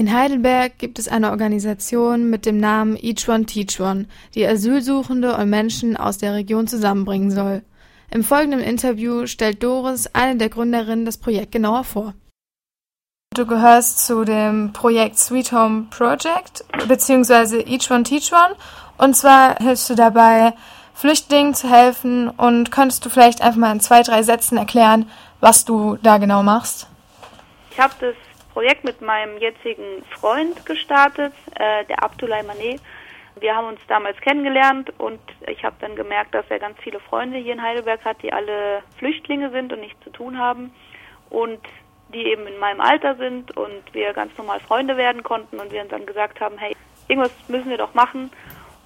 In Heidelberg gibt es eine Organisation mit dem Namen Each One Teach One, die Asylsuchende und Menschen aus der Region zusammenbringen soll. Im folgenden Interview stellt Doris, eine der Gründerinnen, das Projekt genauer vor. Du gehörst zu dem Projekt Sweet Home Project beziehungsweise Each One Teach One und zwar hilfst du dabei, Flüchtlingen zu helfen und könntest du vielleicht einfach mal in zwei, drei Sätzen erklären, was du da genau machst? Ich habe das Projekt mit meinem jetzigen Freund gestartet, äh, der Abdullah Manet. Wir haben uns damals kennengelernt und ich habe dann gemerkt, dass er ganz viele Freunde hier in Heidelberg hat, die alle Flüchtlinge sind und nichts zu tun haben und die eben in meinem Alter sind und wir ganz normal Freunde werden konnten und wir uns dann gesagt haben, hey, irgendwas müssen wir doch machen.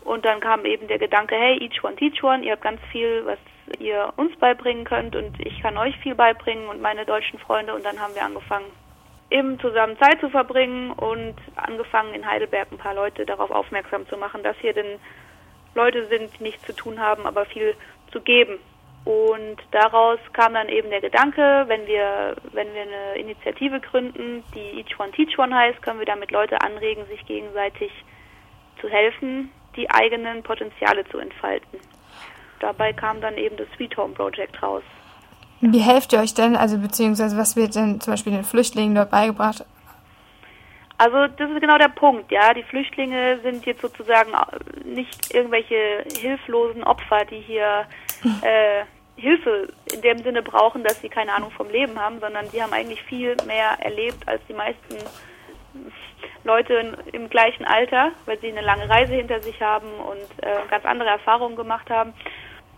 Und dann kam eben der Gedanke, hey, each one teach one, ihr habt ganz viel, was ihr uns beibringen könnt und ich kann euch viel beibringen und meine deutschen Freunde und dann haben wir angefangen, eben zusammen Zeit zu verbringen und angefangen in Heidelberg ein paar Leute darauf aufmerksam zu machen, dass hier denn Leute sind, die nichts zu tun haben, aber viel zu geben. Und daraus kam dann eben der Gedanke, wenn wir, wenn wir eine Initiative gründen, die Each One Teach One heißt, können wir damit Leute anregen, sich gegenseitig zu helfen, die eigenen Potenziale zu entfalten. Dabei kam dann eben das Sweet Home Project raus. Wie helft ihr euch denn, also beziehungsweise was wird denn zum Beispiel den Flüchtlingen dort beigebracht? Also das ist genau der Punkt, ja. Die Flüchtlinge sind jetzt sozusagen nicht irgendwelche hilflosen Opfer, die hier äh, Hilfe in dem Sinne brauchen, dass sie keine Ahnung vom Leben haben, sondern sie haben eigentlich viel mehr erlebt als die meisten Leute im gleichen Alter, weil sie eine lange Reise hinter sich haben und äh, ganz andere Erfahrungen gemacht haben.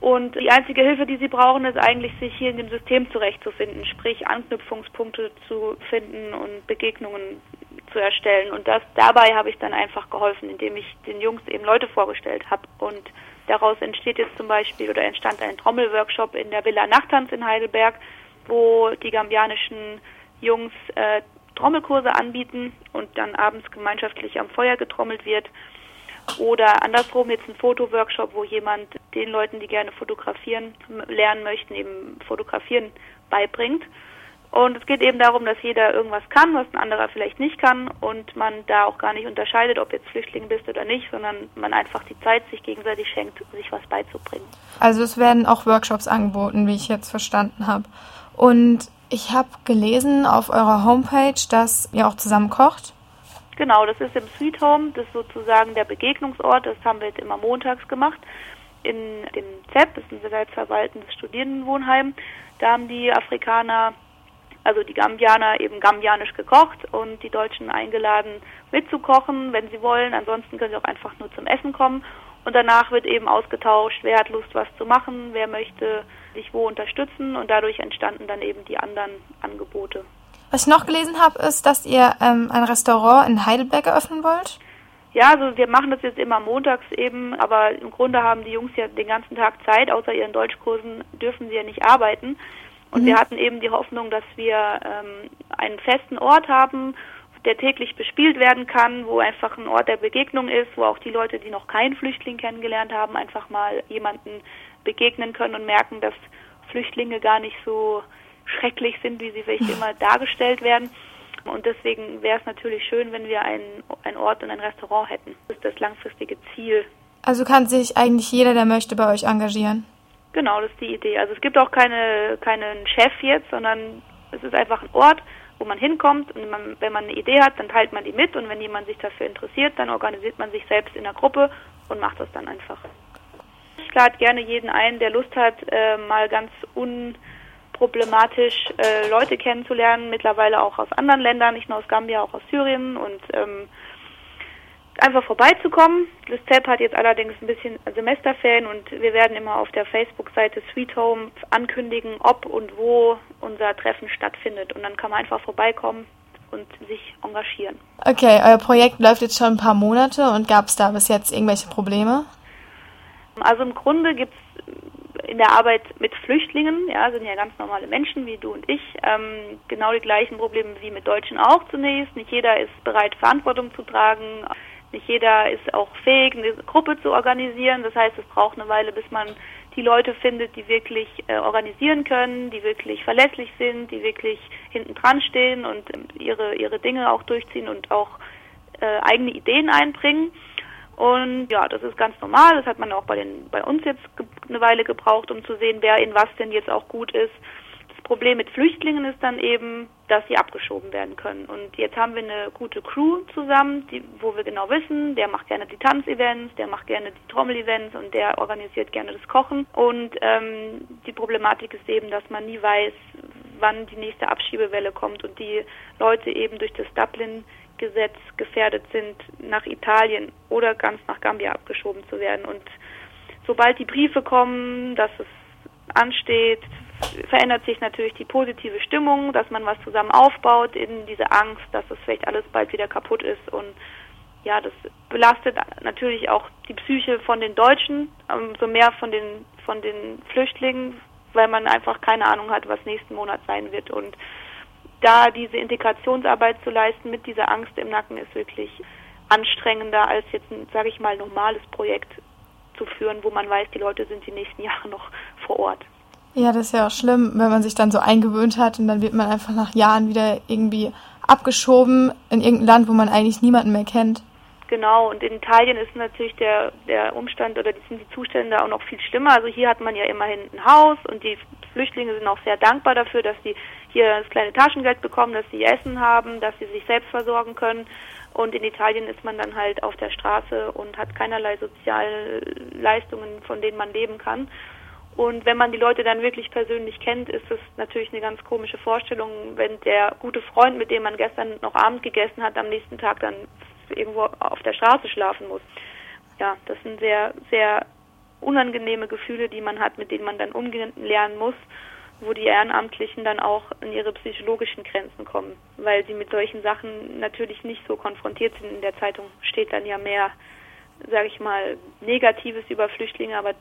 Und die einzige Hilfe, die sie brauchen, ist eigentlich, sich hier in dem System zurechtzufinden, sprich Anknüpfungspunkte zu finden und Begegnungen zu erstellen. Und das dabei habe ich dann einfach geholfen, indem ich den Jungs eben Leute vorgestellt habe. Und daraus entsteht jetzt zum Beispiel oder entstand ein Trommelworkshop in der Villa Nachttanz in Heidelberg, wo die gambianischen Jungs äh, Trommelkurse anbieten und dann abends gemeinschaftlich am Feuer getrommelt wird. Oder andersrum jetzt ein Fotoworkshop, wo jemand den Leuten, die gerne fotografieren lernen möchten, eben fotografieren beibringt. Und es geht eben darum, dass jeder irgendwas kann, was ein anderer vielleicht nicht kann und man da auch gar nicht unterscheidet, ob jetzt Flüchtling bist oder nicht, sondern man einfach die Zeit sich gegenseitig schenkt, sich was beizubringen. Also es werden auch Workshops angeboten, wie ich jetzt verstanden habe. Und ich habe gelesen auf eurer Homepage, dass ihr auch zusammen kocht. Genau, das ist im Sweet Home, das ist sozusagen der Begegnungsort. Das haben wir jetzt immer montags gemacht. In dem ZEP, das ist ein selbstverwaltendes Studierendenwohnheim, da haben die Afrikaner, also die Gambianer, eben gambianisch gekocht und die Deutschen eingeladen mitzukochen, wenn sie wollen. Ansonsten können sie auch einfach nur zum Essen kommen. Und danach wird eben ausgetauscht, wer hat Lust, was zu machen, wer möchte sich wo unterstützen und dadurch entstanden dann eben die anderen Angebote. Was ich noch gelesen habe, ist, dass ihr ähm, ein Restaurant in Heidelberg eröffnen wollt. Ja, also wir machen das jetzt immer montags eben, aber im Grunde haben die Jungs ja den ganzen Tag Zeit, außer ihren Deutschkursen dürfen sie ja nicht arbeiten. Und mhm. wir hatten eben die Hoffnung, dass wir ähm, einen festen Ort haben, der täglich bespielt werden kann, wo einfach ein Ort der Begegnung ist, wo auch die Leute, die noch keinen Flüchtling kennengelernt haben, einfach mal jemanden begegnen können und merken, dass Flüchtlinge gar nicht so schrecklich sind, wie sie vielleicht immer dargestellt werden. Und deswegen wäre es natürlich schön, wenn wir einen, einen Ort und ein Restaurant hätten. Das ist das langfristige Ziel. Also kann sich eigentlich jeder, der möchte, bei euch engagieren? Genau, das ist die Idee. Also es gibt auch keine, keinen Chef jetzt, sondern es ist einfach ein Ort, wo man hinkommt und man, wenn man eine Idee hat, dann teilt man die mit und wenn jemand sich dafür interessiert, dann organisiert man sich selbst in der Gruppe und macht das dann einfach. Ich lade gerne jeden ein, der Lust hat, äh, mal ganz unproblematisch äh, Leute kennenzulernen, mittlerweile auch aus anderen Ländern, nicht nur aus Gambia, auch aus Syrien und ähm, einfach vorbeizukommen. Das ZEP hat jetzt allerdings ein bisschen Semesterferien und wir werden immer auf der Facebook-Seite Sweet Home ankündigen, ob und wo unser Treffen stattfindet. Und dann kann man einfach vorbeikommen und sich engagieren. Okay, euer Projekt läuft jetzt schon ein paar Monate und gab es da bis jetzt irgendwelche Probleme? Also im Grunde gibt es in der Arbeit mit Flüchtlingen, ja, sind ja ganz normale Menschen wie du und ich, ähm, genau die gleichen Probleme wie mit Deutschen auch zunächst. Nicht jeder ist bereit, Verantwortung zu tragen. Nicht jeder ist auch fähig, eine Gruppe zu organisieren. Das heißt, es braucht eine Weile, bis man die Leute findet, die wirklich äh, organisieren können, die wirklich verlässlich sind, die wirklich hinten dran stehen und ähm, ihre, ihre Dinge auch durchziehen und auch äh, eigene Ideen einbringen. Und ja, das ist ganz normal. Das hat man auch bei, den, bei uns jetzt eine Weile gebraucht, um zu sehen, wer in was denn jetzt auch gut ist. Problem mit Flüchtlingen ist dann eben, dass sie abgeschoben werden können. Und jetzt haben wir eine gute Crew zusammen, die, wo wir genau wissen, der macht gerne die Tanzevents, der macht gerne die Trommelevents und der organisiert gerne das Kochen. Und ähm, die Problematik ist eben, dass man nie weiß, wann die nächste Abschiebewelle kommt und die Leute eben durch das Dublin-Gesetz gefährdet sind, nach Italien oder ganz nach Gambia abgeschoben zu werden. Und sobald die Briefe kommen, dass es ansteht, verändert sich natürlich die positive Stimmung, dass man was zusammen aufbaut in diese Angst, dass es vielleicht alles bald wieder kaputt ist und ja, das belastet natürlich auch die Psyche von den Deutschen, ähm, so mehr von den von den Flüchtlingen, weil man einfach keine Ahnung hat, was nächsten Monat sein wird und da diese Integrationsarbeit zu leisten mit dieser Angst im Nacken ist wirklich anstrengender als jetzt ein, sage ich mal, normales Projekt zu führen, wo man weiß, die Leute sind die nächsten Jahre noch vor Ort. Ja, das ist ja auch schlimm, wenn man sich dann so eingewöhnt hat und dann wird man einfach nach Jahren wieder irgendwie abgeschoben in irgendein Land, wo man eigentlich niemanden mehr kennt. Genau, und in Italien ist natürlich der, der Umstand oder sind die Zustände auch noch viel schlimmer. Also hier hat man ja immerhin ein Haus und die Flüchtlinge sind auch sehr dankbar dafür, dass sie hier das kleine Taschengeld bekommen, dass sie Essen haben, dass sie sich selbst versorgen können. Und in Italien ist man dann halt auf der Straße und hat keinerlei Sozialleistungen, von denen man leben kann. Und wenn man die Leute dann wirklich persönlich kennt, ist es natürlich eine ganz komische Vorstellung, wenn der gute Freund, mit dem man gestern noch Abend gegessen hat, am nächsten Tag dann irgendwo auf der Straße schlafen muss. Ja, das sind sehr, sehr unangenehme Gefühle, die man hat, mit denen man dann umgehen lernen muss, wo die Ehrenamtlichen dann auch in ihre psychologischen Grenzen kommen, weil sie mit solchen Sachen natürlich nicht so konfrontiert sind. In der Zeitung steht dann ja mehr, sage ich mal, Negatives über Flüchtlinge, aber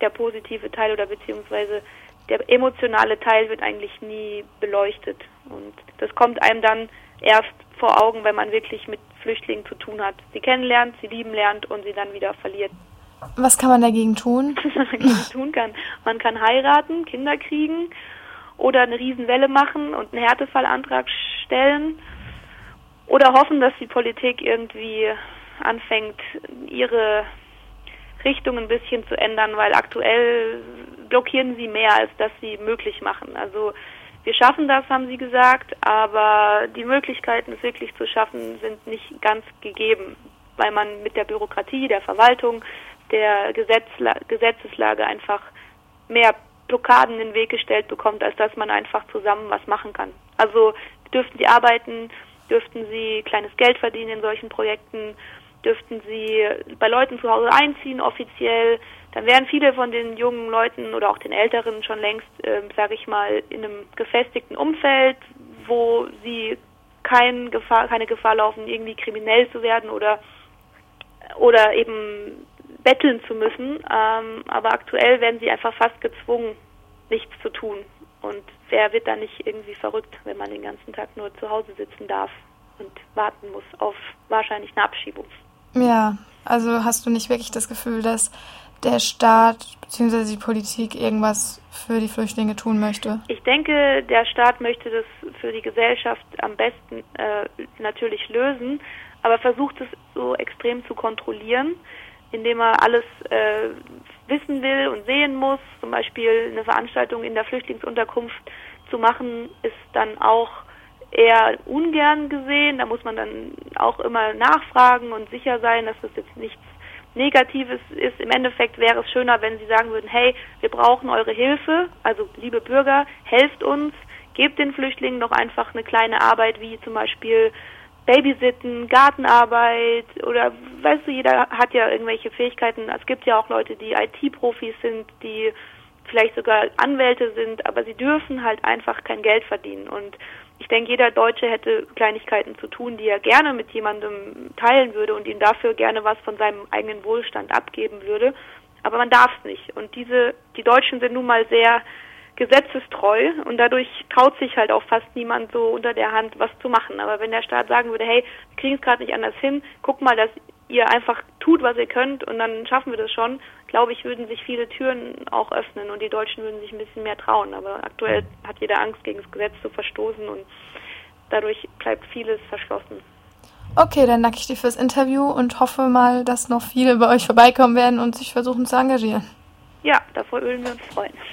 der positive Teil oder beziehungsweise der emotionale Teil wird eigentlich nie beleuchtet. Und das kommt einem dann erst vor Augen, wenn man wirklich mit Flüchtlingen zu tun hat. Sie kennenlernt, sie lieben lernt und sie dann wieder verliert. Was kann man dagegen tun? Was man dagegen tun kann. Man kann heiraten, Kinder kriegen oder eine Riesenwelle machen und einen Härtefallantrag stellen oder hoffen, dass die Politik irgendwie anfängt, ihre Richtung ein bisschen zu ändern, weil aktuell blockieren sie mehr, als dass sie möglich machen. Also wir schaffen das, haben sie gesagt, aber die Möglichkeiten, es wirklich zu schaffen, sind nicht ganz gegeben, weil man mit der Bürokratie, der Verwaltung, der Gesetzla Gesetzeslage einfach mehr Blockaden in den Weg gestellt bekommt, als dass man einfach zusammen was machen kann. Also dürften sie arbeiten, dürften sie kleines Geld verdienen in solchen Projekten dürften sie bei Leuten zu Hause einziehen offiziell. Dann wären viele von den jungen Leuten oder auch den Älteren schon längst, äh, sage ich mal, in einem gefestigten Umfeld, wo sie kein Gefahr, keine Gefahr laufen, irgendwie kriminell zu werden oder oder eben betteln zu müssen. Ähm, aber aktuell werden sie einfach fast gezwungen, nichts zu tun. Und wer wird da nicht irgendwie verrückt, wenn man den ganzen Tag nur zu Hause sitzen darf und warten muss auf wahrscheinlich eine Abschiebung? Ja, also hast du nicht wirklich das Gefühl, dass der Staat bzw. die Politik irgendwas für die Flüchtlinge tun möchte? Ich denke, der Staat möchte das für die Gesellschaft am besten äh, natürlich lösen, aber versucht es so extrem zu kontrollieren, indem er alles äh, wissen will und sehen muss. Zum Beispiel eine Veranstaltung in der Flüchtlingsunterkunft zu machen, ist dann auch eher ungern gesehen. Da muss man dann auch immer nachfragen und sicher sein, dass das jetzt nichts Negatives ist. Im Endeffekt wäre es schöner, wenn Sie sagen würden, hey, wir brauchen eure Hilfe, also liebe Bürger, helft uns, gebt den Flüchtlingen doch einfach eine kleine Arbeit, wie zum Beispiel Babysitten, Gartenarbeit oder weißt du, jeder hat ja irgendwelche Fähigkeiten. Es gibt ja auch Leute, die IT-Profis sind, die vielleicht sogar Anwälte sind, aber sie dürfen halt einfach kein Geld verdienen. Und ich denke, jeder Deutsche hätte Kleinigkeiten zu tun, die er gerne mit jemandem teilen würde und ihm dafür gerne was von seinem eigenen Wohlstand abgeben würde. Aber man darf es nicht. Und diese, die Deutschen sind nun mal sehr gesetzestreu und dadurch traut sich halt auch fast niemand so unter der Hand was zu machen. Aber wenn der Staat sagen würde, hey, wir kriegen es gerade nicht anders hin, guck mal, dass ihr einfach tut, was ihr könnt und dann schaffen wir das schon, glaube ich, würden sich viele Türen auch öffnen und die Deutschen würden sich ein bisschen mehr trauen. Aber aktuell hat jeder Angst, gegen das Gesetz zu verstoßen und dadurch bleibt vieles verschlossen. Okay, dann danke ich dir fürs Interview und hoffe mal, dass noch viele bei euch vorbeikommen werden und sich versuchen zu engagieren. Ja, davor würden wir uns freuen.